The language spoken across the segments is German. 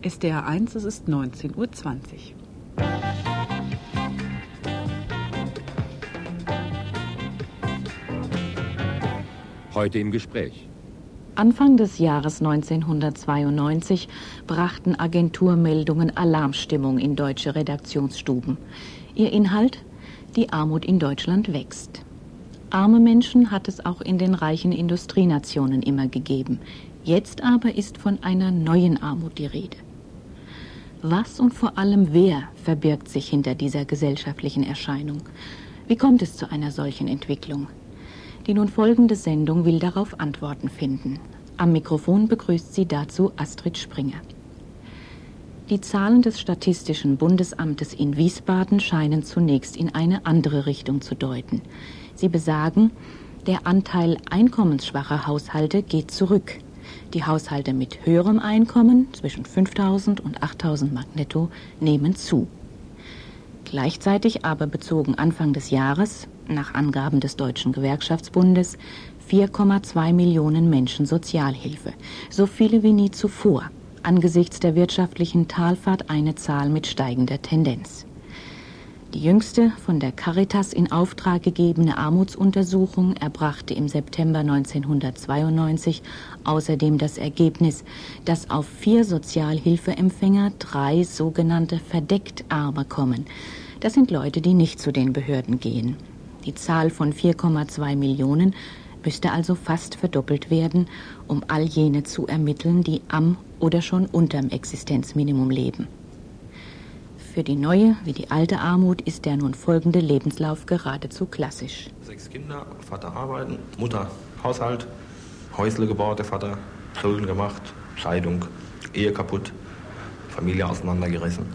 SDR 1, es ist 19.20 Uhr. Heute im Gespräch. Anfang des Jahres 1992 brachten Agenturmeldungen Alarmstimmung in deutsche Redaktionsstuben. Ihr Inhalt? Die Armut in Deutschland wächst. Arme Menschen hat es auch in den reichen Industrienationen immer gegeben. Jetzt aber ist von einer neuen Armut die Rede. Was und vor allem wer verbirgt sich hinter dieser gesellschaftlichen Erscheinung? Wie kommt es zu einer solchen Entwicklung? Die nun folgende Sendung will darauf Antworten finden. Am Mikrofon begrüßt sie dazu Astrid Springer. Die Zahlen des Statistischen Bundesamtes in Wiesbaden scheinen zunächst in eine andere Richtung zu deuten. Sie besagen, der Anteil einkommensschwacher Haushalte geht zurück. Die Haushalte mit höherem Einkommen zwischen 5000 und 8000 Mark netto nehmen zu. Gleichzeitig aber bezogen Anfang des Jahres, nach Angaben des Deutschen Gewerkschaftsbundes, 4,2 Millionen Menschen Sozialhilfe, so viele wie nie zuvor, angesichts der wirtschaftlichen Talfahrt eine Zahl mit steigender Tendenz. Die jüngste von der Caritas in Auftrag gegebene Armutsuntersuchung erbrachte im September 1992 außerdem das Ergebnis, dass auf vier Sozialhilfeempfänger drei sogenannte verdeckt Arme kommen. Das sind Leute, die nicht zu den Behörden gehen. Die Zahl von 4,2 Millionen müsste also fast verdoppelt werden, um all jene zu ermitteln, die am oder schon unterm Existenzminimum leben. Für die neue wie die alte Armut ist der nun folgende Lebenslauf geradezu klassisch. Sechs Kinder, Vater arbeiten, Mutter Haushalt, Häusle gebaut, der Vater Schulden gemacht, Scheidung, Ehe kaputt, Familie auseinandergerissen.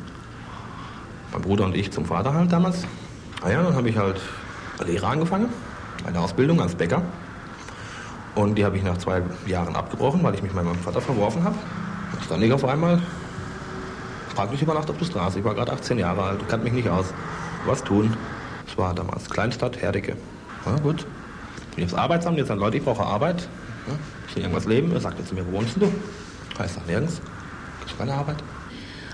Mein Bruder und ich zum Vater halt damals. Naja, dann habe ich halt Lehrer angefangen, eine Ausbildung als Bäcker. Und die habe ich nach zwei Jahren abgebrochen, weil ich mich meinem Vater verworfen habe. Dann ich auf einmal, frag mich über Nacht auf der Straße. Ich war gerade 18 Jahre alt, kannte mich nicht aus. Was tun? Es war damals Kleinstadt, Herdecke. Ja, gut. Bin aufs Arbeitsamt, jetzt sagen Leute, ich brauche Arbeit. Ja, ich will irgendwas leben. Er sagte zu mir, wo wohnst du? Heißt doch nirgends. Gibt keine Arbeit.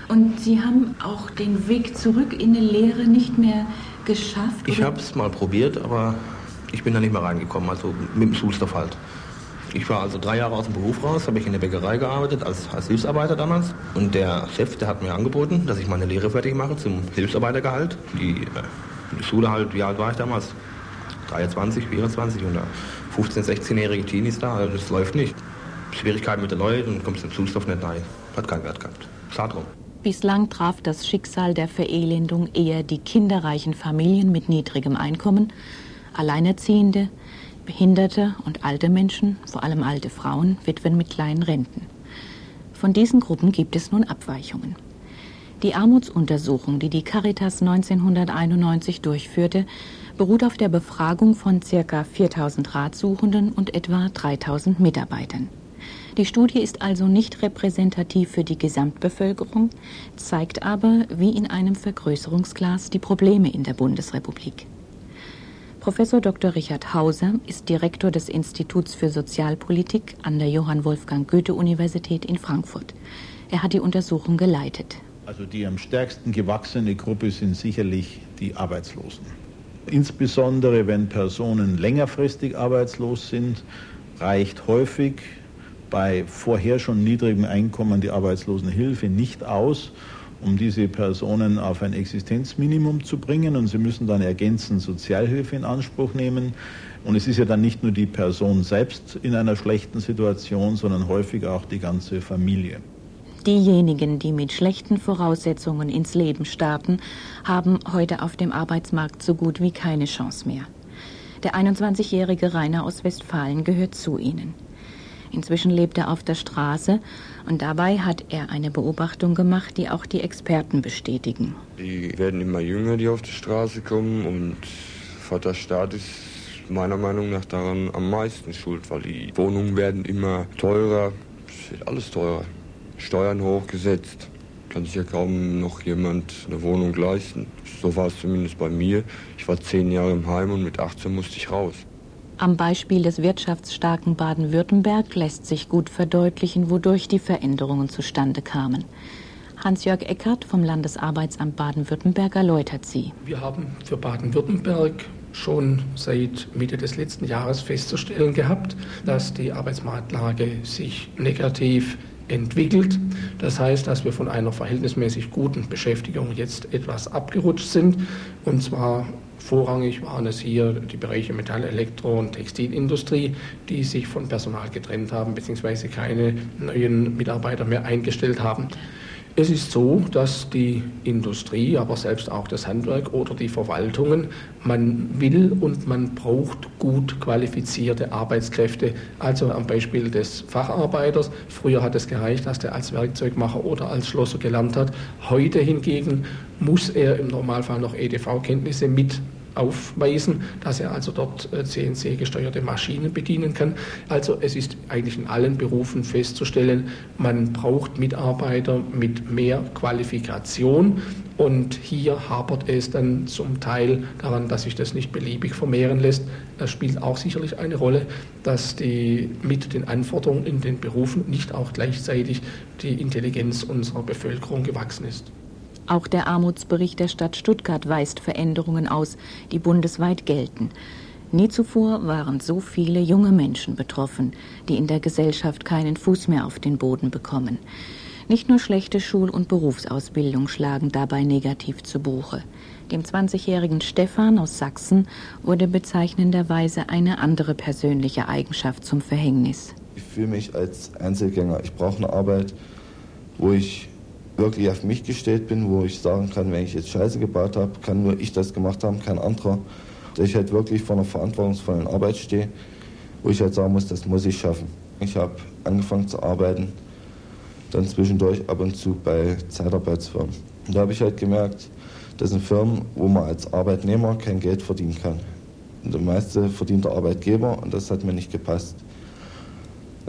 Und Sie haben auch den Weg zurück in die Lehre nicht mehr geschafft? Ich habe es mal probiert, aber ich bin da nicht mehr reingekommen, also mit dem Schulstoff halt. Ich war also drei Jahre aus dem Beruf raus, habe ich in der Bäckerei gearbeitet, als, als Hilfsarbeiter damals. Und der Chef, der hat mir angeboten, dass ich meine Lehre fertig mache zum Hilfsarbeitergehalt. Die, äh, die Schule halt, wie alt war ich damals? 23, 24 und 15, 16-jährige Teenies da, also das läuft nicht. Schwierigkeiten mit den Leuten und kommst im Schulstoff nicht rein. Hat keinen Wert gehabt. Schade drum. Bislang traf das Schicksal der Verelendung eher die kinderreichen Familien mit niedrigem Einkommen, Alleinerziehende, Behinderte und alte Menschen, vor allem alte Frauen, Witwen mit kleinen Renten. Von diesen Gruppen gibt es nun Abweichungen. Die Armutsuntersuchung, die die Caritas 1991 durchführte, beruht auf der Befragung von ca. 4000 Ratsuchenden und etwa 3000 Mitarbeitern. Die Studie ist also nicht repräsentativ für die Gesamtbevölkerung, zeigt aber wie in einem Vergrößerungsglas die Probleme in der Bundesrepublik. Professor Dr. Richard Hauser ist Direktor des Instituts für Sozialpolitik an der Johann Wolfgang Goethe Universität in Frankfurt. Er hat die Untersuchung geleitet. Also die am stärksten gewachsene Gruppe sind sicherlich die Arbeitslosen. Insbesondere wenn Personen längerfristig arbeitslos sind, reicht häufig bei vorher schon niedrigem Einkommen die Arbeitslosenhilfe nicht aus, um diese Personen auf ein Existenzminimum zu bringen und sie müssen dann ergänzend Sozialhilfe in Anspruch nehmen. Und es ist ja dann nicht nur die Person selbst in einer schlechten Situation, sondern häufig auch die ganze Familie. Diejenigen, die mit schlechten Voraussetzungen ins Leben starten, haben heute auf dem Arbeitsmarkt so gut wie keine Chance mehr. Der 21-jährige Rainer aus Westfalen gehört zu ihnen. Inzwischen lebt er auf der Straße und dabei hat er eine Beobachtung gemacht, die auch die Experten bestätigen. Die werden immer jünger, die auf die Straße kommen und Vaterstaat ist meiner Meinung nach daran am meisten schuld, weil die Wohnungen werden immer teurer, es wird alles teurer, Steuern hochgesetzt. Kann sich ja kaum noch jemand eine Wohnung leisten. So war es zumindest bei mir. Ich war zehn Jahre im Heim und mit 18 musste ich raus. Am Beispiel des wirtschaftsstarken Baden-Württemberg lässt sich gut verdeutlichen, wodurch die Veränderungen zustande kamen. Hans-Jörg Eckert vom Landesarbeitsamt Baden-Württemberg erläutert sie. Wir haben für Baden-Württemberg schon seit Mitte des letzten Jahres festzustellen gehabt, dass die Arbeitsmarktlage sich negativ entwickelt. Das heißt, dass wir von einer verhältnismäßig guten Beschäftigung jetzt etwas abgerutscht sind. Und zwar Vorrangig waren es hier die Bereiche Metall-, Elektro- und Textilindustrie, die sich von Personal getrennt haben bzw. keine neuen Mitarbeiter mehr eingestellt haben. Es ist so, dass die Industrie, aber selbst auch das Handwerk oder die Verwaltungen, man will und man braucht gut qualifizierte Arbeitskräfte. Also am Beispiel des Facharbeiters. Früher hat es gereicht, dass der als Werkzeugmacher oder als Schlosser gelernt hat. Heute hingegen muss er im Normalfall noch EDV-Kenntnisse mit aufweisen, dass er also dort CNC-gesteuerte äh, Maschinen bedienen kann. Also es ist eigentlich in allen Berufen festzustellen, man braucht Mitarbeiter mit mehr Qualifikation und hier hapert es dann zum Teil daran, dass sich das nicht beliebig vermehren lässt. Das spielt auch sicherlich eine Rolle, dass die mit den Anforderungen in den Berufen nicht auch gleichzeitig die Intelligenz unserer Bevölkerung gewachsen ist. Auch der Armutsbericht der Stadt Stuttgart weist Veränderungen aus, die bundesweit gelten. Nie zuvor waren so viele junge Menschen betroffen, die in der Gesellschaft keinen Fuß mehr auf den Boden bekommen. Nicht nur schlechte Schul- und Berufsausbildung schlagen dabei negativ zu Buche. Dem 20-jährigen Stefan aus Sachsen wurde bezeichnenderweise eine andere persönliche Eigenschaft zum Verhängnis. Ich fühle mich als Einzelgänger. Ich brauche eine Arbeit, wo ich wirklich auf mich gestellt bin, wo ich sagen kann, wenn ich jetzt Scheiße gebaut habe, kann nur ich das gemacht haben, kein anderer. Dass ich halt wirklich vor einer verantwortungsvollen Arbeit stehe, wo ich halt sagen muss, das muss ich schaffen. Ich habe angefangen zu arbeiten, dann zwischendurch ab und zu bei Zeitarbeitsfirmen. Und da habe ich halt gemerkt, das sind Firmen, wo man als Arbeitnehmer kein Geld verdienen kann. Und der meiste verdient der Arbeitgeber und das hat mir nicht gepasst.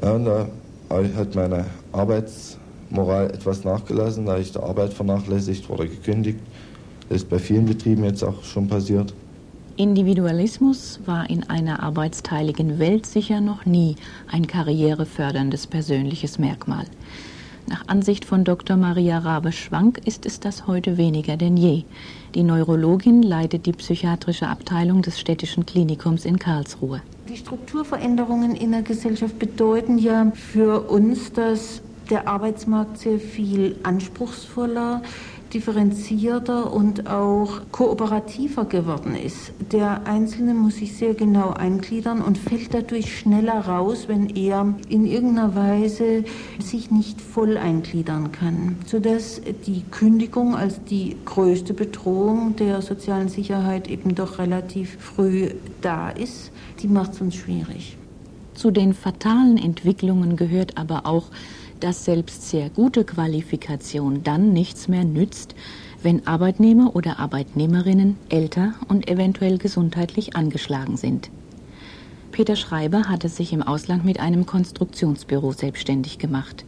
Ja, und da hat meine Arbeits Moral etwas nachgelassen, da ich der Arbeit vernachlässigt oder gekündigt. Das ist bei vielen Betrieben jetzt auch schon passiert. Individualismus war in einer arbeitsteiligen Welt sicher noch nie ein karriereförderndes persönliches Merkmal. Nach Ansicht von Dr. Maria Rabe-Schwank ist es das heute weniger denn je. Die Neurologin leitet die psychiatrische Abteilung des städtischen Klinikums in Karlsruhe. Die Strukturveränderungen in der Gesellschaft bedeuten ja für uns, dass der Arbeitsmarkt sehr viel anspruchsvoller, differenzierter und auch kooperativer geworden ist. Der Einzelne muss sich sehr genau eingliedern und fällt dadurch schneller raus, wenn er in irgendeiner Weise sich nicht voll eingliedern kann, sodass die Kündigung als die größte Bedrohung der sozialen Sicherheit eben doch relativ früh da ist. Die macht es uns schwierig. Zu den fatalen Entwicklungen gehört aber auch, dass selbst sehr gute Qualifikation dann nichts mehr nützt, wenn Arbeitnehmer oder Arbeitnehmerinnen älter und eventuell gesundheitlich angeschlagen sind. Peter Schreiber hatte sich im Ausland mit einem Konstruktionsbüro selbstständig gemacht.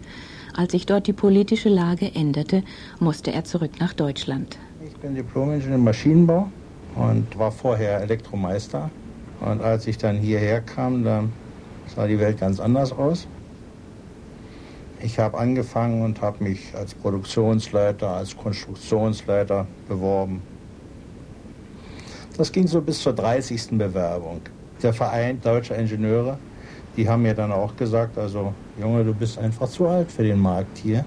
Als sich dort die politische Lage änderte, musste er zurück nach Deutschland. Ich bin Diplom-Ingenieur im Maschinenbau und war vorher Elektromeister. Und als ich dann hierher kam, dann sah die Welt ganz anders aus. Ich habe angefangen und habe mich als Produktionsleiter, als Konstruktionsleiter beworben. Das ging so bis zur 30. Bewerbung. Der Verein Deutscher Ingenieure, die haben mir dann auch gesagt, also Junge, du bist einfach zu alt für den Markt hier.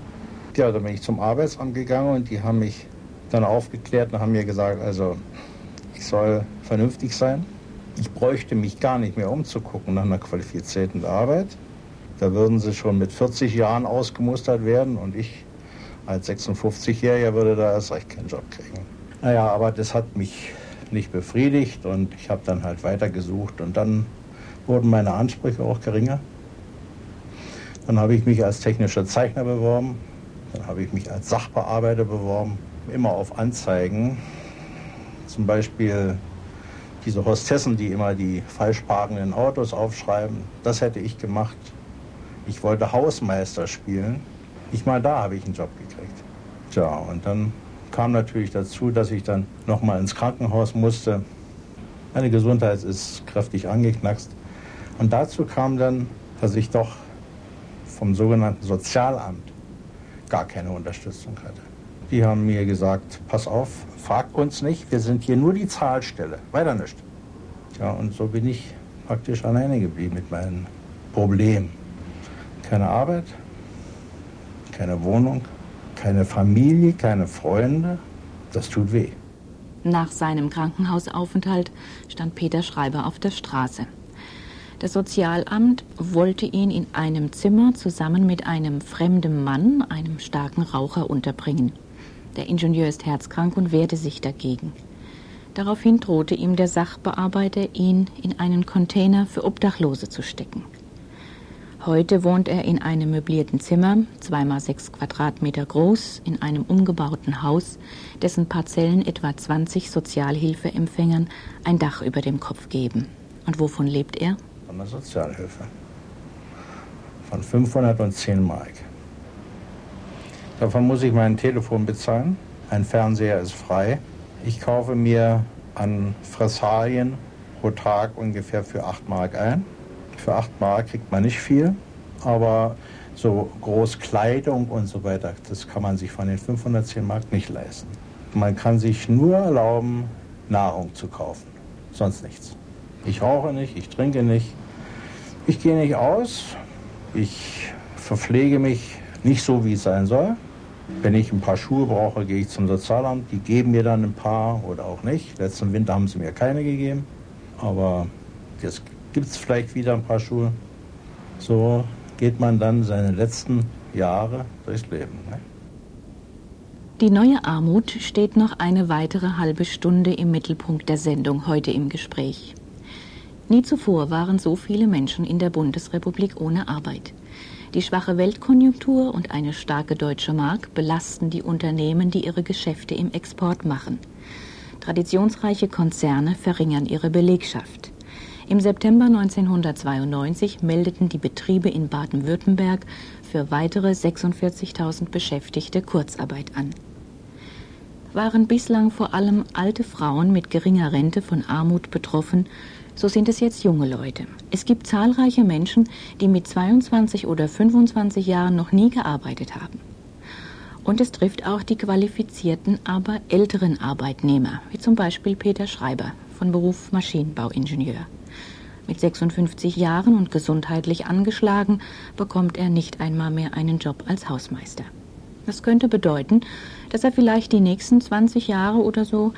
Ja, dann bin ich zum Arbeitsamt gegangen und die haben mich dann aufgeklärt und haben mir gesagt, also ich soll vernünftig sein. Ich bräuchte mich gar nicht mehr umzugucken nach einer qualifizierten Arbeit. Da würden sie schon mit 40 Jahren ausgemustert werden und ich als 56-Jähriger würde da erst recht keinen Job kriegen. Naja, aber das hat mich nicht befriedigt und ich habe dann halt weitergesucht und dann wurden meine Ansprüche auch geringer. Dann habe ich mich als technischer Zeichner beworben, dann habe ich mich als Sachbearbeiter beworben, immer auf Anzeigen. Zum Beispiel diese Hostessen, die immer die falsch parkenden Autos aufschreiben, das hätte ich gemacht. Ich wollte Hausmeister spielen. Nicht mal da habe ich einen Job gekriegt. Tja, und dann kam natürlich dazu, dass ich dann nochmal ins Krankenhaus musste. Meine Gesundheit ist kräftig angeknackst. Und dazu kam dann, dass ich doch vom sogenannten Sozialamt gar keine Unterstützung hatte. Die haben mir gesagt, pass auf, frag uns nicht, wir sind hier nur die Zahlstelle, weiter nicht. Ja, und so bin ich praktisch alleine geblieben mit meinen Problemen. Keine Arbeit, keine Wohnung, keine Familie, keine Freunde. Das tut weh. Nach seinem Krankenhausaufenthalt stand Peter Schreiber auf der Straße. Das Sozialamt wollte ihn in einem Zimmer zusammen mit einem fremden Mann, einem starken Raucher, unterbringen. Der Ingenieur ist herzkrank und wehrte sich dagegen. Daraufhin drohte ihm der Sachbearbeiter, ihn in einen Container für Obdachlose zu stecken. Heute wohnt er in einem möblierten Zimmer, zweimal sechs Quadratmeter groß, in einem umgebauten Haus, dessen Parzellen etwa 20 Sozialhilfeempfängern ein Dach über dem Kopf geben. Und wovon lebt er? Von der Sozialhilfe. Von 510 Mark. Davon muss ich mein Telefon bezahlen. Ein Fernseher ist frei. Ich kaufe mir an Fressalien pro Tag ungefähr für 8 Mark ein. Für 8 Mark kriegt man nicht viel, aber so groß Kleidung und so weiter, das kann man sich von den 510 Mark nicht leisten. Man kann sich nur erlauben, Nahrung zu kaufen, sonst nichts. Ich rauche nicht, ich trinke nicht, ich gehe nicht aus, ich verpflege mich nicht so, wie es sein soll. Wenn ich ein paar Schuhe brauche, gehe ich zum Sozialamt. Die geben mir dann ein paar oder auch nicht. Letzten Winter haben sie mir keine gegeben. Aber jetzt gibt es vielleicht wieder ein paar Schuhe. So geht man dann seine letzten Jahre durchs Leben. Ne? Die neue Armut steht noch eine weitere halbe Stunde im Mittelpunkt der Sendung heute im Gespräch. Nie zuvor waren so viele Menschen in der Bundesrepublik ohne Arbeit. Die schwache Weltkonjunktur und eine starke deutsche Mark belasten die Unternehmen, die ihre Geschäfte im Export machen. Traditionsreiche Konzerne verringern ihre Belegschaft. Im September 1992 meldeten die Betriebe in Baden-Württemberg für weitere 46.000 Beschäftigte Kurzarbeit an. Waren bislang vor allem alte Frauen mit geringer Rente von Armut betroffen, so sind es jetzt junge Leute. Es gibt zahlreiche Menschen, die mit 22 oder 25 Jahren noch nie gearbeitet haben. Und es trifft auch die qualifizierten, aber älteren Arbeitnehmer, wie zum Beispiel Peter Schreiber von Beruf Maschinenbauingenieur. Mit 56 Jahren und gesundheitlich angeschlagen bekommt er nicht einmal mehr einen Job als Hausmeister. Das könnte bedeuten, dass er vielleicht die nächsten 20 Jahre oder so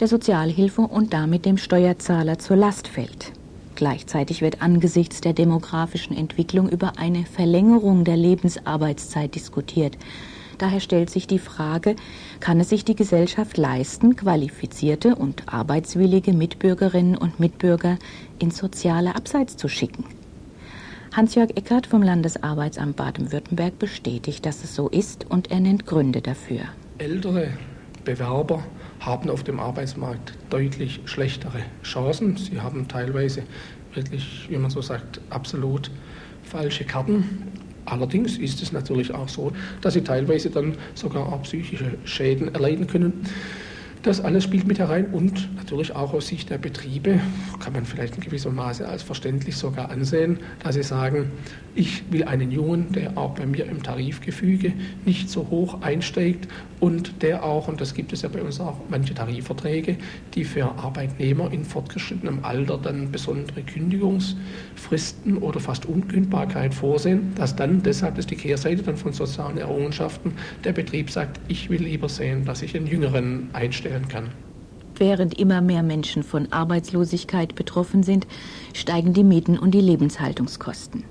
der Sozialhilfe und damit dem Steuerzahler zur Last fällt. Gleichzeitig wird angesichts der demografischen Entwicklung über eine Verlängerung der Lebensarbeitszeit diskutiert. Daher stellt sich die Frage, kann es sich die Gesellschaft leisten, qualifizierte und arbeitswillige Mitbürgerinnen und Mitbürger ins soziale Abseits zu schicken? Hans-Jörg Eckert vom Landesarbeitsamt Baden-Württemberg bestätigt, dass es so ist und er nennt Gründe dafür. Ältere Bewerber haben auf dem Arbeitsmarkt deutlich schlechtere Chancen. Sie haben teilweise wirklich, wie man so sagt, absolut falsche Karten. Allerdings ist es natürlich auch so, dass sie teilweise dann sogar auch psychische Schäden erleiden können. Das alles spielt mit herein und natürlich auch aus Sicht der Betriebe kann man vielleicht in gewissem Maße als verständlich sogar ansehen, dass sie sagen, ich will einen Jungen, der auch bei mir im Tarifgefüge nicht so hoch einsteigt und der auch, und das gibt es ja bei uns auch manche Tarifverträge, die für Arbeitnehmer in fortgeschrittenem Alter dann besondere Kündigungsfristen oder fast Unkündbarkeit vorsehen, dass dann, deshalb ist die Kehrseite dann von sozialen Errungenschaften, der Betrieb sagt, ich will lieber sehen, dass ich einen Jüngeren einstellen kann. Während immer mehr Menschen von Arbeitslosigkeit betroffen sind, steigen die Mieten und die Lebenshaltungskosten.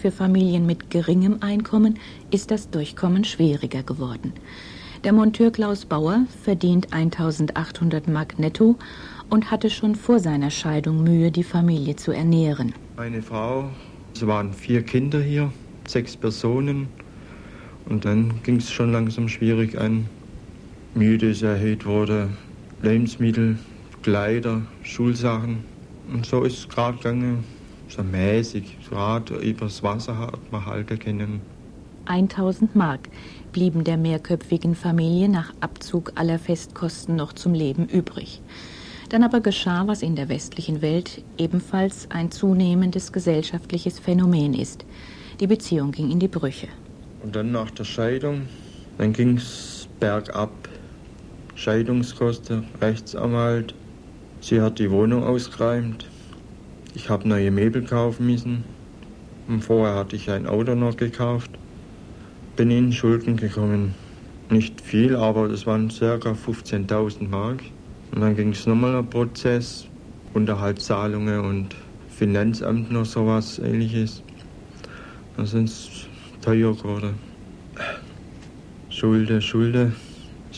Für Familien mit geringem Einkommen ist das Durchkommen schwieriger geworden. Der Monteur Klaus Bauer verdient 1800 Mark netto und hatte schon vor seiner Scheidung Mühe, die Familie zu ernähren. Meine Frau, es waren vier Kinder hier, sechs Personen. Und dann ging es schon langsam schwierig an. Miete ist erhöht wurde, Lebensmittel, Kleider, Schulsachen. Und so ist es gerade gegangen, so mäßig, gerade übers Wasser hat man halten können. 1000 Mark blieben der mehrköpfigen Familie nach Abzug aller Festkosten noch zum Leben übrig. Dann aber geschah, was in der westlichen Welt ebenfalls ein zunehmendes gesellschaftliches Phänomen ist. Die Beziehung ging in die Brüche. Und dann nach der Scheidung, dann ging es bergab. Scheidungskosten, Rechtsanwalt. Sie hat die Wohnung ausgeräumt. Ich habe neue Möbel kaufen müssen. Und vorher hatte ich ein Auto noch gekauft. Bin in Schulden gekommen. Nicht viel, aber das waren ca. 15.000 Mark. Und dann ging es nochmal ein Prozess, Unterhaltszahlungen und Finanzamt noch sowas ähnliches. Dann sind es teuer geworden. Schulde, Schulde.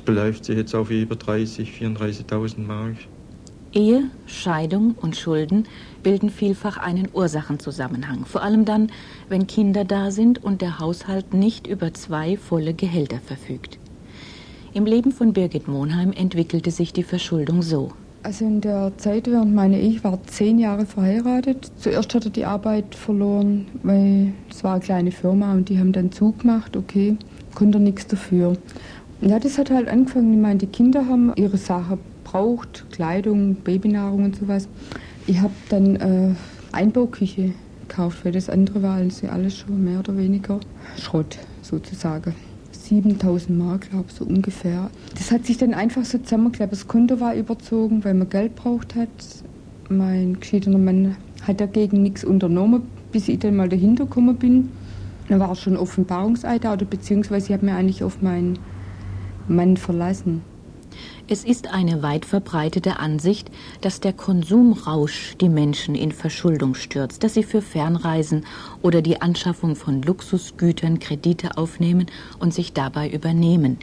Beläuft sich jetzt auf über 30, 34.000 Mark. Ehe, Scheidung und Schulden bilden vielfach einen Ursachenzusammenhang. Vor allem dann, wenn Kinder da sind und der Haushalt nicht über zwei volle Gehälter verfügt. Im Leben von Birgit Monheim entwickelte sich die Verschuldung so. Also in der Zeit während meiner Ehe, ich war zehn Jahre verheiratet. Zuerst hat er die Arbeit verloren, weil es war eine kleine Firma und die haben dann zugemacht, okay, konnte er nichts dafür. Ja, das hat halt angefangen, ich meine, die Kinder haben ihre Sache braucht, Kleidung, Babynahrung und sowas. Ich habe dann äh, Einbauküche gekauft, weil das andere war also alles schon mehr oder weniger Schrott sozusagen. 7000 Mark, glaube ich, so ungefähr. Das hat sich dann einfach so zusammengeklappt. Das Konto war überzogen, weil man Geld braucht hat. Mein geschiedener Mann hat dagegen nichts unternommen, bis ich dann mal dahinter gekommen bin. Da war schon Offenbarungseid, oder beziehungsweise ich habe mir eigentlich auf meinen Mann verlassen. Es ist eine weit verbreitete Ansicht, dass der Konsumrausch die Menschen in Verschuldung stürzt, dass sie für Fernreisen oder die Anschaffung von Luxusgütern Kredite aufnehmen und sich dabei übernehmen.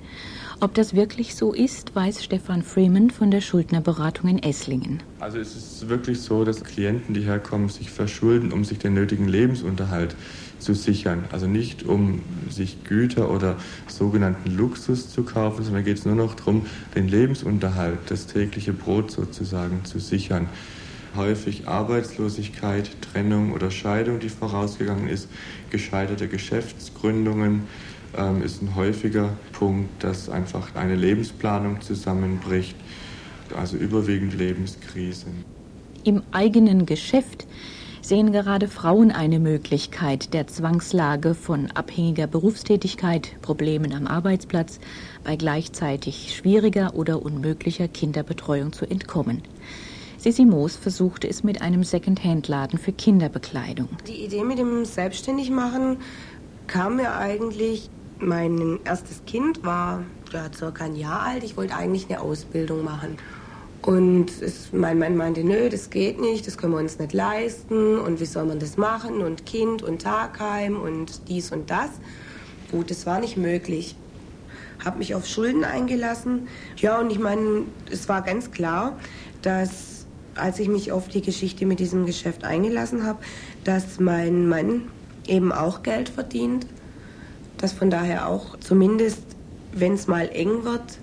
Ob das wirklich so ist, weiß Stefan Freeman von der Schuldnerberatung in Esslingen. Also es ist wirklich so, dass Klienten, die herkommen, sich verschulden, um sich den nötigen Lebensunterhalt zu sichern. Also nicht um sich Güter oder sogenannten Luxus zu kaufen, sondern geht es nur noch darum, den Lebensunterhalt, das tägliche Brot sozusagen zu sichern. Häufig Arbeitslosigkeit, Trennung oder Scheidung, die vorausgegangen ist, gescheiterte Geschäftsgründungen ähm, ist ein häufiger Punkt, dass einfach eine Lebensplanung zusammenbricht, also überwiegend Lebenskrisen. Im eigenen Geschäft sehen gerade Frauen eine Möglichkeit der Zwangslage von abhängiger Berufstätigkeit, Problemen am Arbeitsplatz, bei gleichzeitig schwieriger oder unmöglicher Kinderbetreuung zu entkommen. Sissi Moos versuchte es mit einem Second-Hand-Laden für Kinderbekleidung. Die Idee mit dem Selbstständigmachen kam mir eigentlich, mein erstes Kind war ja, circa ein Jahr alt. Ich wollte eigentlich eine Ausbildung machen. Und es, mein Mann meinte, nö, das geht nicht, das können wir uns nicht leisten und wie soll man das machen und Kind und Tagheim und dies und das. Gut, das war nicht möglich. Habe mich auf Schulden eingelassen. Ja, und ich meine, es war ganz klar, dass als ich mich auf die Geschichte mit diesem Geschäft eingelassen habe, dass mein Mann eben auch Geld verdient, dass von daher auch zumindest, wenn es mal eng wird,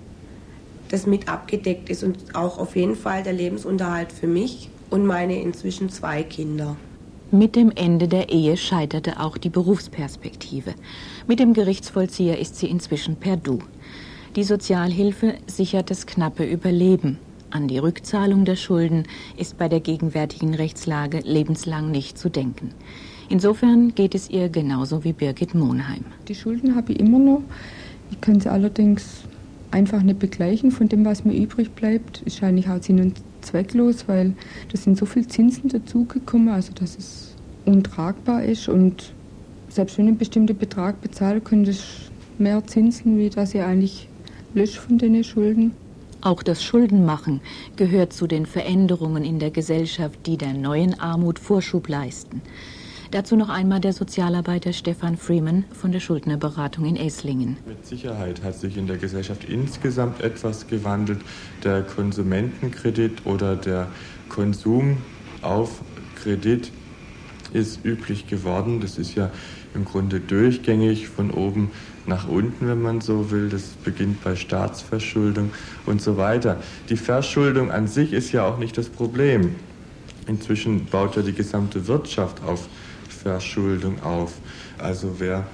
das mit abgedeckt ist und auch auf jeden Fall der Lebensunterhalt für mich und meine inzwischen zwei Kinder. Mit dem Ende der Ehe scheiterte auch die Berufsperspektive. Mit dem Gerichtsvollzieher ist sie inzwischen per Du. Die Sozialhilfe sichert das knappe Überleben. An die Rückzahlung der Schulden ist bei der gegenwärtigen Rechtslage lebenslang nicht zu denken. Insofern geht es ihr genauso wie Birgit Monheim. Die Schulden habe ich immer noch. Ich kann sie allerdings einfach nicht begleichen von dem, was mir übrig bleibt. Ist eigentlich auch sinn- und zwecklos, weil da sind so viele Zinsen dazugekommen, also dass es untragbar ist. Und selbst wenn ich einen bestimmten Betrag bezahle, könnte ich mehr Zinsen, wie dass ich eigentlich lösche von den Schulden. Auch das Schuldenmachen gehört zu den Veränderungen in der Gesellschaft, die der neuen Armut Vorschub leisten. Dazu noch einmal der Sozialarbeiter Stefan Freeman von der Schuldnerberatung in Esslingen. Mit Sicherheit hat sich in der Gesellschaft insgesamt etwas gewandelt. Der Konsumentenkredit oder der Konsum auf Kredit ist üblich geworden. Das ist ja im Grunde durchgängig von oben nach unten, wenn man so will. Das beginnt bei Staatsverschuldung und so weiter. Die Verschuldung an sich ist ja auch nicht das Problem. Inzwischen baut ja die gesamte Wirtschaft auf Verschuldung auf. Also wer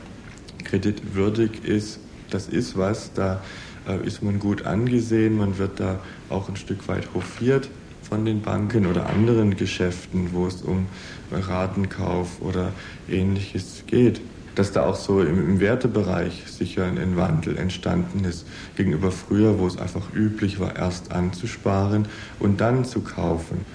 kreditwürdig ist, das ist was, da äh, ist man gut angesehen, man wird da auch ein Stück weit hofiert. von den Banken oder anderen Geschäften, wo es um Ratenkauf oder ähnliches geht. Dass da auch so im, im Wertebereich sicher ein Wandel entstanden ist gegenüber früher, wo es einfach üblich war, erst anzusparen und dann zu kaufen.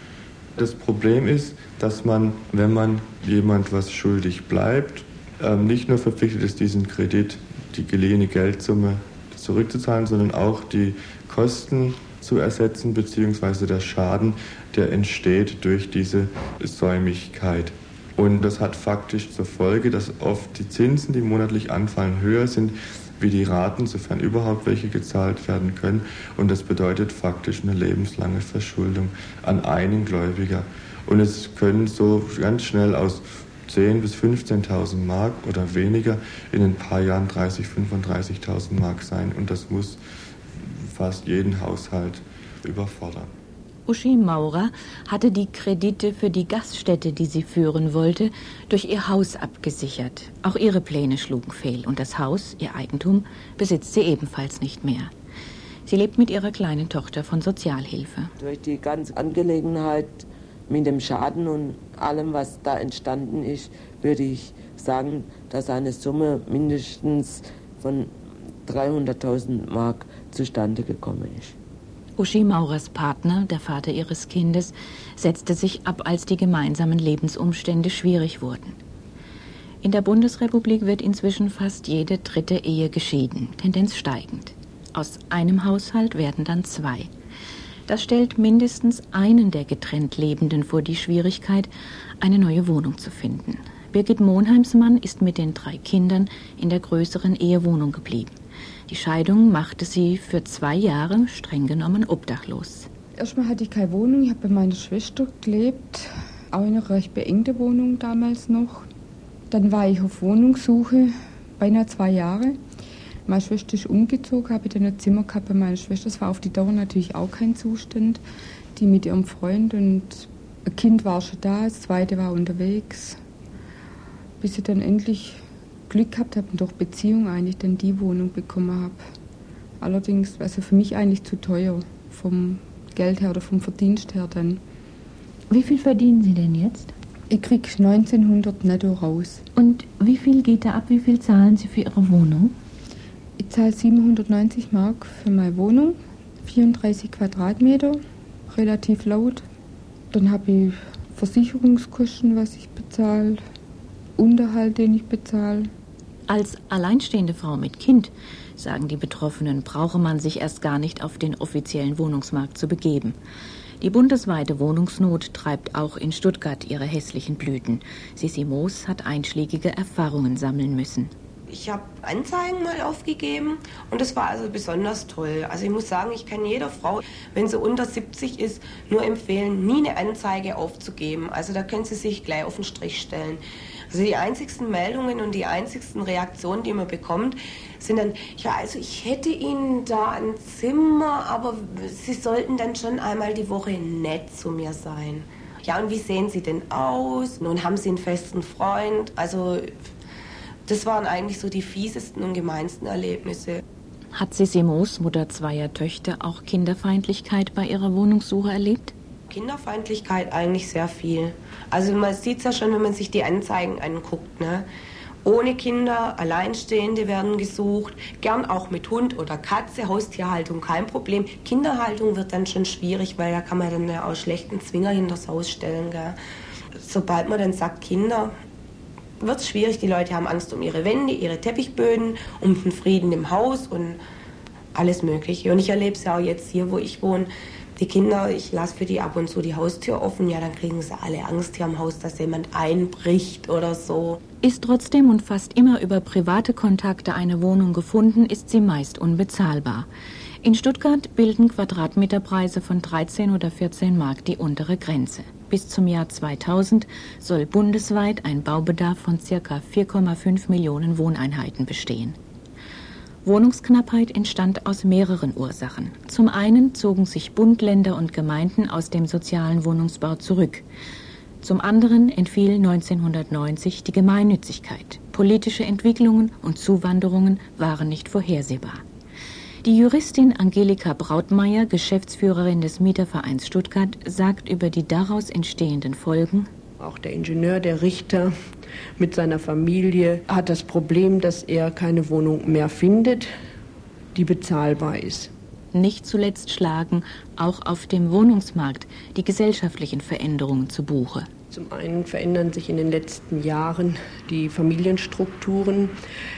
Das Problem ist, dass man, wenn man jemand was schuldig bleibt, ähm, nicht nur verpflichtet ist, diesen Kredit, die geliehene Geldsumme zurückzuzahlen, sondern auch die Kosten zu ersetzen, beziehungsweise der Schaden, der entsteht durch diese Säumigkeit. Und das hat faktisch zur Folge, dass oft die Zinsen, die monatlich anfallen, höher sind wie die Raten, sofern überhaupt welche gezahlt werden können. Und das bedeutet faktisch eine lebenslange Verschuldung an einen Gläubiger. Und es können so ganz schnell aus 10.000 bis 15.000 Mark oder weniger in ein paar Jahren 30.000, 35.000 Mark sein. Und das muss fast jeden Haushalt überfordern. Uschi Maurer hatte die Kredite für die Gaststätte, die sie führen wollte, durch ihr Haus abgesichert. Auch ihre Pläne schlugen fehl und das Haus, ihr Eigentum, besitzt sie ebenfalls nicht mehr. Sie lebt mit ihrer kleinen Tochter von Sozialhilfe. Durch die ganze Angelegenheit mit dem Schaden und allem, was da entstanden ist, würde ich sagen, dass eine Summe mindestens von 300.000 Mark zustande gekommen ist. Uschi Maurers Partner, der Vater ihres Kindes, setzte sich ab, als die gemeinsamen Lebensumstände schwierig wurden. In der Bundesrepublik wird inzwischen fast jede dritte Ehe geschieden, Tendenz steigend. Aus einem Haushalt werden dann zwei. Das stellt mindestens einen der getrennt Lebenden vor die Schwierigkeit, eine neue Wohnung zu finden. Birgit Monheims Mann ist mit den drei Kindern in der größeren Ehewohnung geblieben. Die Scheidung machte sie für zwei Jahre streng genommen obdachlos. Erstmal hatte ich keine Wohnung. Ich habe bei meiner Schwester gelebt, auch in einer recht beengte Wohnung damals noch. Dann war ich auf Wohnungssuche, beinahe zwei Jahre. Meine Schwester ist umgezogen, habe ich dann ein Zimmer gehabt bei meiner Schwester. Das war auf die Dauer natürlich auch kein Zustand. Die mit ihrem Freund und ein Kind war schon da, das zweite war unterwegs. Bis ich dann endlich Glück gehabt habe und durch Beziehung eigentlich dann die Wohnung bekommen habe. Allerdings, also für mich eigentlich zu teuer vom Geld her oder vom Verdienst her dann. Wie viel verdienen Sie denn jetzt? Ich krieg 1900 netto raus. Und wie viel geht da ab? Wie viel zahlen Sie für Ihre Wohnung? Ich zahle 790 Mark für meine Wohnung, 34 Quadratmeter, relativ laut. Dann habe ich Versicherungskosten, was ich bezahle, Unterhalt, den ich bezahle. Als alleinstehende Frau mit Kind, sagen die Betroffenen, brauche man sich erst gar nicht auf den offiziellen Wohnungsmarkt zu begeben. Die bundesweite Wohnungsnot treibt auch in Stuttgart ihre hässlichen Blüten. Sissi Moos hat einschlägige Erfahrungen sammeln müssen. Ich habe Anzeigen mal aufgegeben und das war also besonders toll. Also ich muss sagen, ich kann jeder Frau, wenn sie unter 70 ist, nur empfehlen, nie eine Anzeige aufzugeben. Also da können sie sich gleich auf den Strich stellen. Also die einzigsten Meldungen und die einzigsten Reaktionen, die man bekommt, sind dann, ja, also ich hätte Ihnen da ein Zimmer, aber Sie sollten dann schon einmal die Woche nett zu mir sein. Ja, und wie sehen Sie denn aus? Nun haben Sie einen festen Freund? Also das waren eigentlich so die fiesesten und gemeinsten Erlebnisse. Hat Sissi Moos, Mutter zweier Töchter, auch Kinderfeindlichkeit bei ihrer Wohnungssuche erlebt? Kinderfeindlichkeit eigentlich sehr viel. Also man sieht es ja schon, wenn man sich die Anzeigen anguckt. Ne? Ohne Kinder, Alleinstehende werden gesucht, gern auch mit Hund oder Katze, Haustierhaltung kein Problem. Kinderhaltung wird dann schon schwierig, weil da kann man dann ja auch schlechten Zwinger hinter das Haus stellen. Gell? Sobald man dann sagt Kinder, wird es schwierig. Die Leute haben Angst um ihre Wände, ihre Teppichböden, um den Frieden im Haus und alles Mögliche. Und ich erlebe es ja auch jetzt hier, wo ich wohne. Die Kinder, ich lasse für die ab und zu die Haustür offen, ja, dann kriegen sie alle Angst hier am Haus, dass jemand einbricht oder so. Ist trotzdem und fast immer über private Kontakte eine Wohnung gefunden, ist sie meist unbezahlbar. In Stuttgart bilden Quadratmeterpreise von 13 oder 14 Mark die untere Grenze. Bis zum Jahr 2000 soll bundesweit ein Baubedarf von ca. 4,5 Millionen Wohneinheiten bestehen. Wohnungsknappheit entstand aus mehreren Ursachen. Zum einen zogen sich Bund, Länder und Gemeinden aus dem sozialen Wohnungsbau zurück. Zum anderen entfiel 1990 die Gemeinnützigkeit. Politische Entwicklungen und Zuwanderungen waren nicht vorhersehbar. Die Juristin Angelika Brautmeier, Geschäftsführerin des Mietervereins Stuttgart, sagt über die daraus entstehenden Folgen. Auch der Ingenieur, der Richter mit seiner Familie hat das Problem, dass er keine Wohnung mehr findet, die bezahlbar ist. Nicht zuletzt schlagen auch auf dem Wohnungsmarkt die gesellschaftlichen Veränderungen zu Buche. Zum einen verändern sich in den letzten Jahren die Familienstrukturen.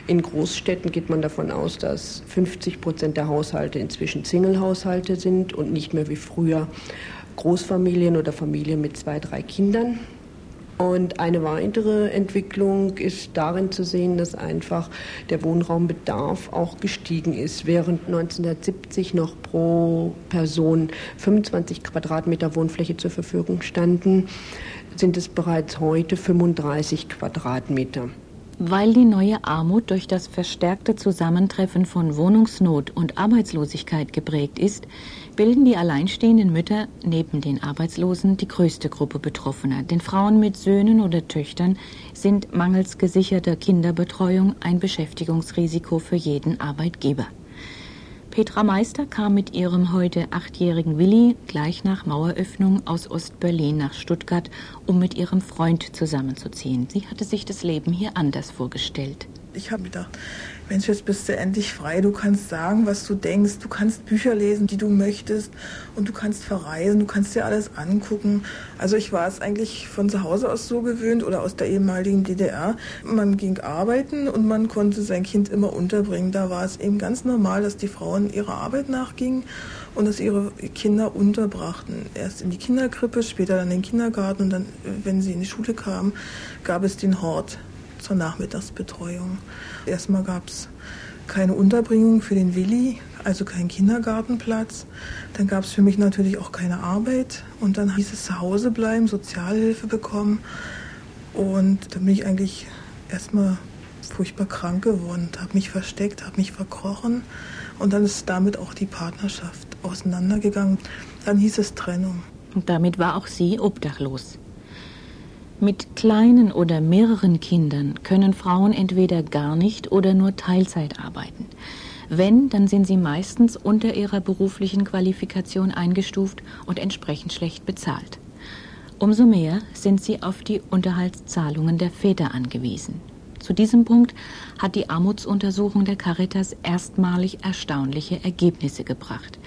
In Großstädten geht man davon aus, dass 50 Prozent der Haushalte inzwischen Single-Haushalte sind und nicht mehr wie früher Großfamilien oder Familien mit zwei, drei Kindern. Und eine weitere Entwicklung ist darin zu sehen, dass einfach der Wohnraumbedarf auch gestiegen ist. Während 1970 noch pro Person 25 Quadratmeter Wohnfläche zur Verfügung standen, sind es bereits heute 35 Quadratmeter. Weil die neue Armut durch das verstärkte Zusammentreffen von Wohnungsnot und Arbeitslosigkeit geprägt ist, bilden die alleinstehenden Mütter neben den Arbeitslosen die größte Gruppe Betroffener. Denn Frauen mit Söhnen oder Töchtern sind mangels gesicherter Kinderbetreuung ein Beschäftigungsrisiko für jeden Arbeitgeber. Petra Meister kam mit ihrem heute achtjährigen Willi gleich nach Maueröffnung aus Ostberlin nach Stuttgart, um mit ihrem Freund zusammenzuziehen. Sie hatte sich das Leben hier anders vorgestellt. Ich habe gedacht, Mensch, jetzt bist du endlich frei. Du kannst sagen, was du denkst. Du kannst Bücher lesen, die du möchtest. Und du kannst verreisen. Du kannst dir alles angucken. Also ich war es eigentlich von zu Hause aus so gewöhnt oder aus der ehemaligen DDR. Man ging arbeiten und man konnte sein Kind immer unterbringen. Da war es eben ganz normal, dass die Frauen ihrer Arbeit nachgingen und dass ihre Kinder unterbrachten. Erst in die Kinderkrippe, später dann in den Kindergarten und dann, wenn sie in die Schule kamen, gab es den Hort zur Nachmittagsbetreuung. Erstmal gab es keine Unterbringung für den Willi, also keinen Kindergartenplatz. Dann gab es für mich natürlich auch keine Arbeit. Und dann hieß es zu Hause bleiben, Sozialhilfe bekommen. Und dann bin ich eigentlich erstmal furchtbar krank geworden, habe mich versteckt, habe mich verkrochen. Und dann ist damit auch die Partnerschaft auseinandergegangen. Dann hieß es Trennung. Und damit war auch sie obdachlos. Mit kleinen oder mehreren Kindern können Frauen entweder gar nicht oder nur Teilzeit arbeiten. Wenn, dann sind sie meistens unter ihrer beruflichen Qualifikation eingestuft und entsprechend schlecht bezahlt. Umso mehr sind sie auf die Unterhaltszahlungen der Väter angewiesen. Zu diesem Punkt hat die Armutsuntersuchung der Caritas erstmalig erstaunliche Ergebnisse gebracht.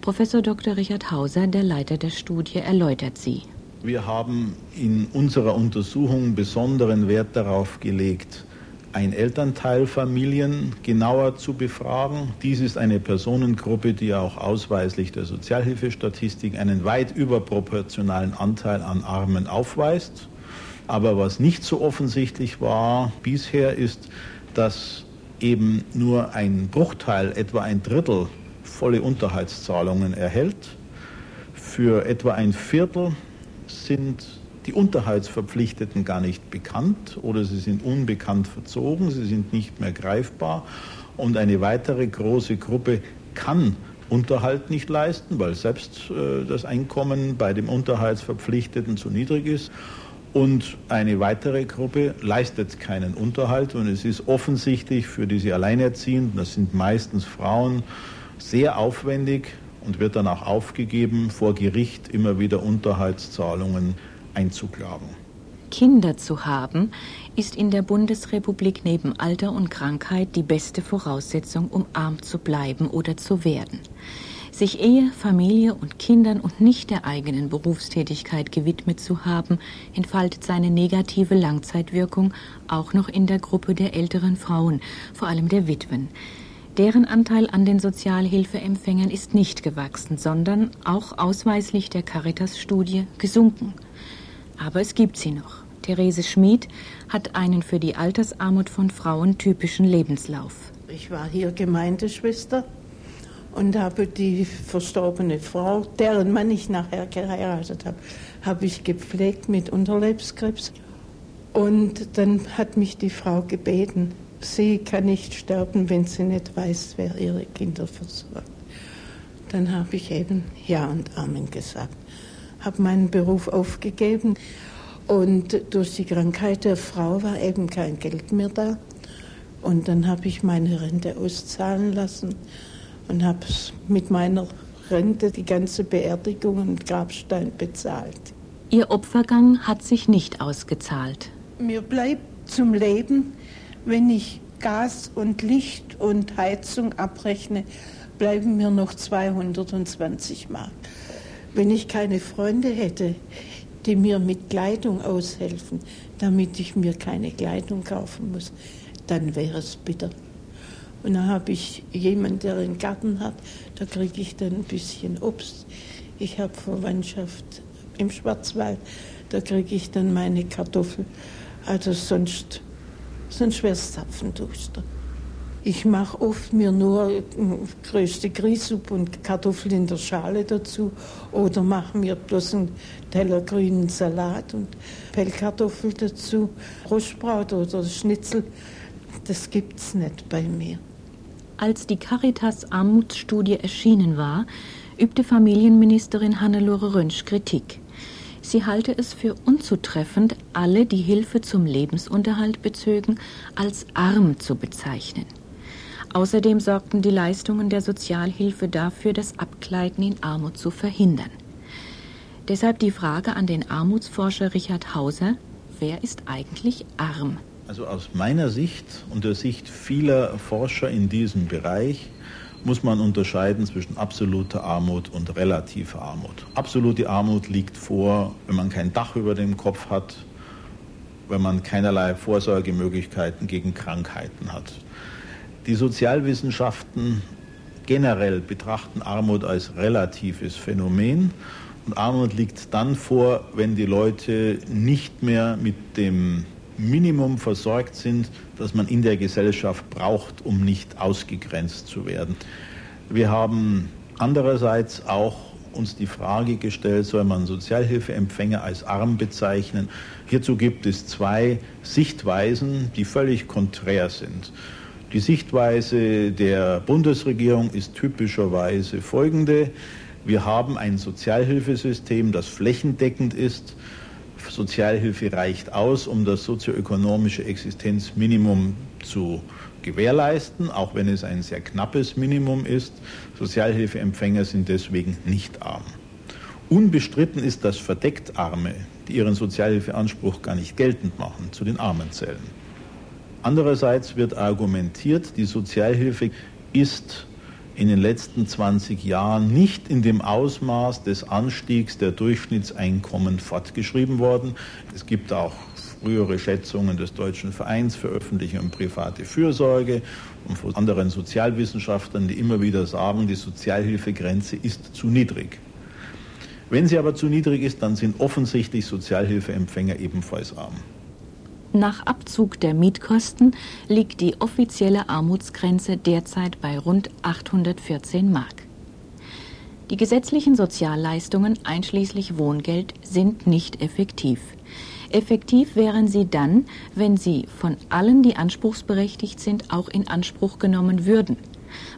Professor Dr. Richard Hauser, der Leiter der Studie, erläutert sie. Wir haben in unserer Untersuchung besonderen Wert darauf gelegt, ein Elternteilfamilien genauer zu befragen. Dies ist eine Personengruppe, die auch ausweislich der Sozialhilfestatistik einen weit überproportionalen Anteil an Armen aufweist. Aber was nicht so offensichtlich war bisher ist, dass eben nur ein Bruchteil, etwa ein Drittel, volle Unterhaltszahlungen erhält. Für etwa ein Viertel sind die Unterhaltsverpflichteten gar nicht bekannt oder sie sind unbekannt verzogen, sie sind nicht mehr greifbar und eine weitere große Gruppe kann Unterhalt nicht leisten, weil selbst äh, das Einkommen bei dem Unterhaltsverpflichteten zu niedrig ist. Und eine weitere Gruppe leistet keinen Unterhalt und es ist offensichtlich für diese Alleinerziehenden, das sind meistens Frauen, sehr aufwendig, und wird dann auch aufgegeben, vor Gericht immer wieder Unterhaltszahlungen einzuklagen. Kinder zu haben, ist in der Bundesrepublik neben Alter und Krankheit die beste Voraussetzung, um arm zu bleiben oder zu werden. Sich Ehe, Familie und Kindern und nicht der eigenen Berufstätigkeit gewidmet zu haben, entfaltet seine negative Langzeitwirkung auch noch in der Gruppe der älteren Frauen, vor allem der Witwen. Deren Anteil an den Sozialhilfeempfängern ist nicht gewachsen, sondern auch ausweislich der Caritas-Studie gesunken. Aber es gibt sie noch. Therese Schmid hat einen für die Altersarmut von Frauen typischen Lebenslauf. Ich war hier Gemeindeschwester und habe die verstorbene Frau, deren Mann ich nachher geheiratet habe, habe ich gepflegt mit Unterleibskrebs. Und dann hat mich die Frau gebeten, sie kann nicht sterben, wenn sie nicht weiß, wer ihre Kinder versorgt. Dann habe ich eben Ja und Amen gesagt, habe meinen Beruf aufgegeben und durch die Krankheit der Frau war eben kein Geld mehr da. Und dann habe ich meine Rente auszahlen lassen und habe mit meiner Rente die ganze Beerdigung und Grabstein bezahlt. Ihr Opfergang hat sich nicht ausgezahlt. Mir bleibt zum Leben, wenn ich Gas und Licht und Heizung abrechne, bleiben mir noch 220 Mark. Wenn ich keine Freunde hätte, die mir mit Kleidung aushelfen, damit ich mir keine Kleidung kaufen muss, dann wäre es bitter. Und dann habe ich jemanden, der einen Garten hat, da kriege ich dann ein bisschen Obst. Ich habe Verwandtschaft im Schwarzwald, da kriege ich dann meine Kartoffel. Also sonst, sonst wäre es Zapfenduster. Ich mache oft mir nur äh, größte Grießsuppe und Kartoffeln in der Schale dazu oder mache mir bloß einen Teller grünen Salat und Pellkartoffel dazu. Rostbraut oder Schnitzel, das gibt es nicht bei mir. Als die Caritas Armutsstudie erschienen war, übte Familienministerin Hannelore Rönsch Kritik. Sie halte es für unzutreffend, alle, die Hilfe zum Lebensunterhalt bezögen, als arm zu bezeichnen. Außerdem sorgten die Leistungen der Sozialhilfe dafür, das Abgleiten in Armut zu verhindern. Deshalb die Frage an den Armutsforscher Richard Hauser, wer ist eigentlich arm? Also aus meiner Sicht und der Sicht vieler Forscher in diesem Bereich muss man unterscheiden zwischen absoluter Armut und relativer Armut. Absolute Armut liegt vor, wenn man kein Dach über dem Kopf hat, wenn man keinerlei Vorsorgemöglichkeiten gegen Krankheiten hat. Die Sozialwissenschaften generell betrachten Armut als relatives Phänomen. Und Armut liegt dann vor, wenn die Leute nicht mehr mit dem Minimum versorgt sind, das man in der Gesellschaft braucht, um nicht ausgegrenzt zu werden. Wir haben andererseits auch uns die Frage gestellt, soll man Sozialhilfeempfänger als arm bezeichnen? Hierzu gibt es zwei Sichtweisen, die völlig konträr sind. Die Sichtweise der Bundesregierung ist typischerweise folgende. Wir haben ein Sozialhilfesystem, das flächendeckend ist. Sozialhilfe reicht aus, um das sozioökonomische Existenzminimum zu gewährleisten, auch wenn es ein sehr knappes Minimum ist. Sozialhilfeempfänger sind deswegen nicht arm. Unbestritten ist, dass verdeckt Arme, die ihren Sozialhilfeanspruch gar nicht geltend machen, zu den Armen zählen. Andererseits wird argumentiert, die Sozialhilfe ist in den letzten 20 Jahren nicht in dem Ausmaß des Anstiegs der Durchschnittseinkommen fortgeschrieben worden. Es gibt auch frühere Schätzungen des Deutschen Vereins für öffentliche und private Fürsorge und von anderen Sozialwissenschaftlern, die immer wieder sagen, die Sozialhilfegrenze ist zu niedrig. Wenn sie aber zu niedrig ist, dann sind offensichtlich Sozialhilfeempfänger ebenfalls arm. Nach Abzug der Mietkosten liegt die offizielle Armutsgrenze derzeit bei rund 814 Mark. Die gesetzlichen Sozialleistungen einschließlich Wohngeld sind nicht effektiv. Effektiv wären sie dann, wenn sie von allen, die anspruchsberechtigt sind, auch in Anspruch genommen würden.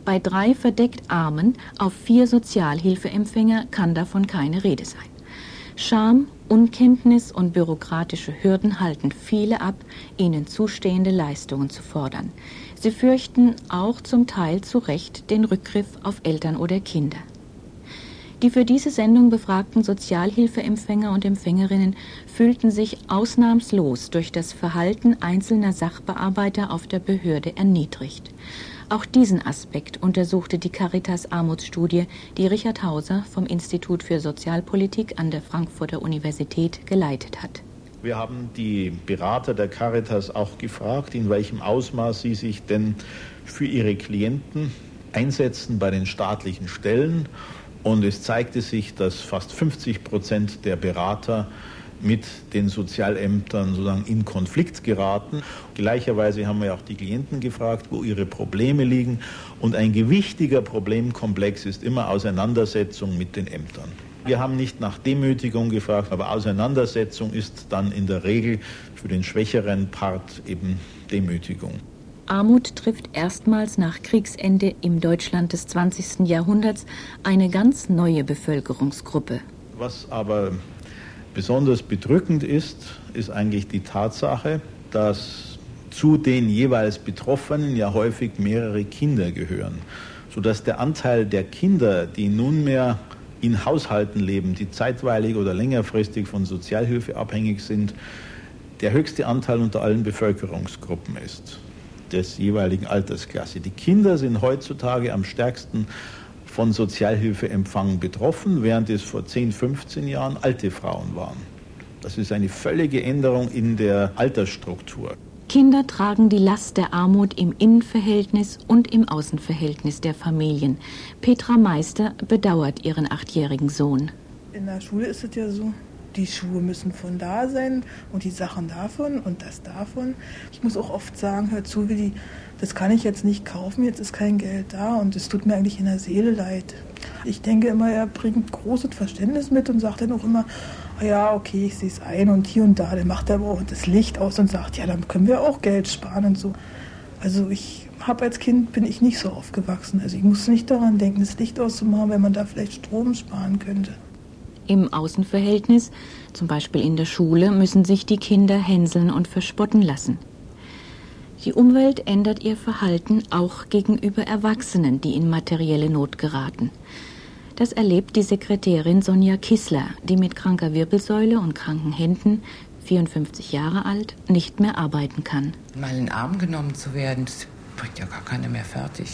Bei drei verdeckt Armen auf vier Sozialhilfeempfänger kann davon keine Rede sein. Scham, Unkenntnis und bürokratische Hürden halten viele ab, ihnen zustehende Leistungen zu fordern. Sie fürchten auch zum Teil zu Recht den Rückgriff auf Eltern oder Kinder. Die für diese Sendung befragten Sozialhilfeempfänger und Empfängerinnen fühlten sich ausnahmslos durch das Verhalten einzelner Sachbearbeiter auf der Behörde erniedrigt. Auch diesen Aspekt untersuchte die Caritas Armutsstudie, die Richard Hauser vom Institut für Sozialpolitik an der Frankfurter Universität geleitet hat. Wir haben die Berater der Caritas auch gefragt, in welchem Ausmaß sie sich denn für ihre Klienten einsetzen bei den staatlichen Stellen. Und es zeigte sich, dass fast 50 Prozent der Berater mit den Sozialämtern sozusagen in Konflikt geraten. Gleicherweise haben wir auch die Klienten gefragt, wo ihre Probleme liegen. Und ein gewichtiger Problemkomplex ist immer Auseinandersetzung mit den Ämtern. Wir haben nicht nach Demütigung gefragt, aber Auseinandersetzung ist dann in der Regel für den schwächeren Part eben Demütigung. Armut trifft erstmals nach Kriegsende im Deutschland des 20. Jahrhunderts eine ganz neue Bevölkerungsgruppe. Was aber Besonders bedrückend ist, ist eigentlich die Tatsache, dass zu den jeweils Betroffenen ja häufig mehrere Kinder gehören. sodass der Anteil der Kinder, die nunmehr in Haushalten leben, die zeitweilig oder längerfristig von Sozialhilfe abhängig sind, der höchste Anteil unter allen Bevölkerungsgruppen ist, des jeweiligen Altersklasse. Die Kinder sind heutzutage am stärksten von Sozialhilfeempfang betroffen, während es vor 10, 15 Jahren alte Frauen waren. Das ist eine völlige Änderung in der Altersstruktur. Kinder tragen die Last der Armut im Innenverhältnis und im Außenverhältnis der Familien. Petra Meister bedauert ihren achtjährigen Sohn. In der Schule ist es ja so, die Schuhe müssen von da sein und die Sachen davon und das davon. Ich muss auch oft sagen, hör zu, Willi, das kann ich jetzt nicht kaufen, jetzt ist kein Geld da und es tut mir eigentlich in der Seele leid. Ich denke immer, er bringt großes Verständnis mit und sagt dann auch immer, oh ja, okay, ich sehe es ein und hier und da. Dann macht er aber auch das Licht aus und sagt, ja, dann können wir auch Geld sparen und so. Also ich habe als Kind, bin ich nicht so aufgewachsen. Also ich muss nicht daran denken, das Licht auszumachen, wenn man da vielleicht Strom sparen könnte. Im Außenverhältnis, zum Beispiel in der Schule, müssen sich die Kinder hänseln und verspotten lassen. Die Umwelt ändert ihr Verhalten auch gegenüber Erwachsenen, die in materielle Not geraten. Das erlebt die Sekretärin Sonja Kissler, die mit kranker Wirbelsäule und kranken Händen, 54 Jahre alt, nicht mehr arbeiten kann. Mal in den Arm genommen zu werden, das bringt ja gar keiner mehr fertig.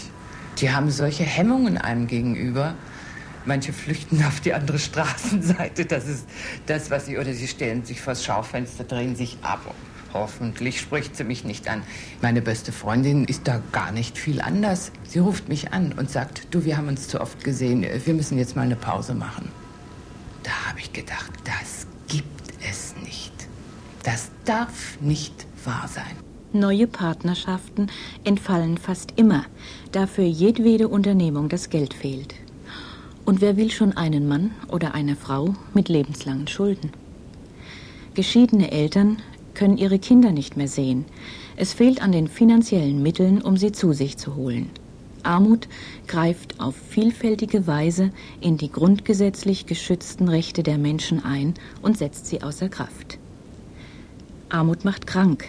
Die haben solche Hemmungen einem gegenüber. Manche flüchten auf die andere Straßenseite. Das ist das, was sie, oder sie stellen sich vors Schaufenster, drehen sich ab Hoffentlich spricht sie mich nicht an. Meine beste Freundin ist da gar nicht viel anders. Sie ruft mich an und sagt, du, wir haben uns zu oft gesehen, wir müssen jetzt mal eine Pause machen. Da habe ich gedacht, das gibt es nicht. Das darf nicht wahr sein. Neue Partnerschaften entfallen fast immer, da für jedwede Unternehmung das Geld fehlt. Und wer will schon einen Mann oder eine Frau mit lebenslangen Schulden? Geschiedene Eltern können ihre Kinder nicht mehr sehen. Es fehlt an den finanziellen Mitteln, um sie zu sich zu holen. Armut greift auf vielfältige Weise in die grundgesetzlich geschützten Rechte der Menschen ein und setzt sie außer Kraft. Armut macht krank.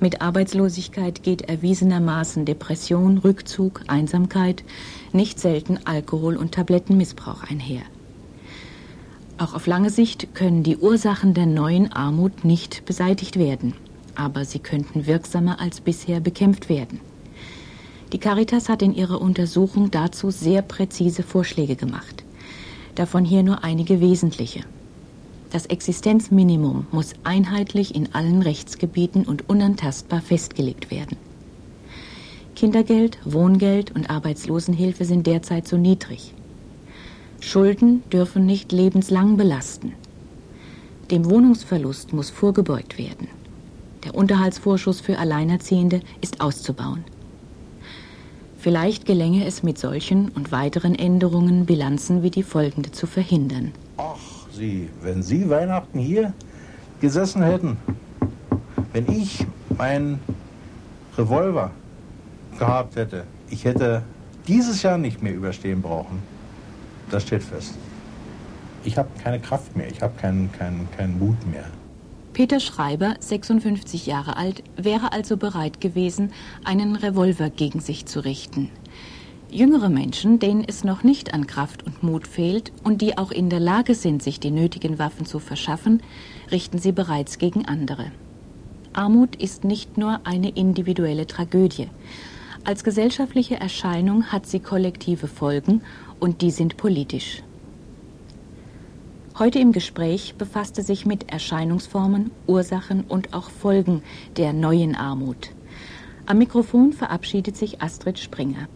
Mit Arbeitslosigkeit geht erwiesenermaßen Depression, Rückzug, Einsamkeit, nicht selten Alkohol- und Tablettenmissbrauch einher. Auch auf lange Sicht können die Ursachen der neuen Armut nicht beseitigt werden, aber sie könnten wirksamer als bisher bekämpft werden. Die Caritas hat in ihrer Untersuchung dazu sehr präzise Vorschläge gemacht. Davon hier nur einige wesentliche. Das Existenzminimum muss einheitlich in allen Rechtsgebieten und unantastbar festgelegt werden. Kindergeld, Wohngeld und Arbeitslosenhilfe sind derzeit zu niedrig. Schulden dürfen nicht lebenslang belasten. Dem Wohnungsverlust muss vorgebeugt werden. Der Unterhaltsvorschuss für Alleinerziehende ist auszubauen. Vielleicht gelänge es mit solchen und weiteren Änderungen Bilanzen wie die folgende zu verhindern. Ach, Sie, wenn Sie Weihnachten hier gesessen hätten, wenn ich meinen Revolver gehabt hätte, ich hätte dieses Jahr nicht mehr überstehen brauchen. Das steht fest. Ich habe keine Kraft mehr, ich habe keinen, keinen, keinen Mut mehr. Peter Schreiber, 56 Jahre alt, wäre also bereit gewesen, einen Revolver gegen sich zu richten. Jüngere Menschen, denen es noch nicht an Kraft und Mut fehlt und die auch in der Lage sind, sich die nötigen Waffen zu verschaffen, richten sie bereits gegen andere. Armut ist nicht nur eine individuelle Tragödie. Als gesellschaftliche Erscheinung hat sie kollektive Folgen und die sind politisch. Heute im Gespräch befasste sich mit Erscheinungsformen, Ursachen und auch Folgen der neuen Armut. Am Mikrofon verabschiedet sich Astrid Springer.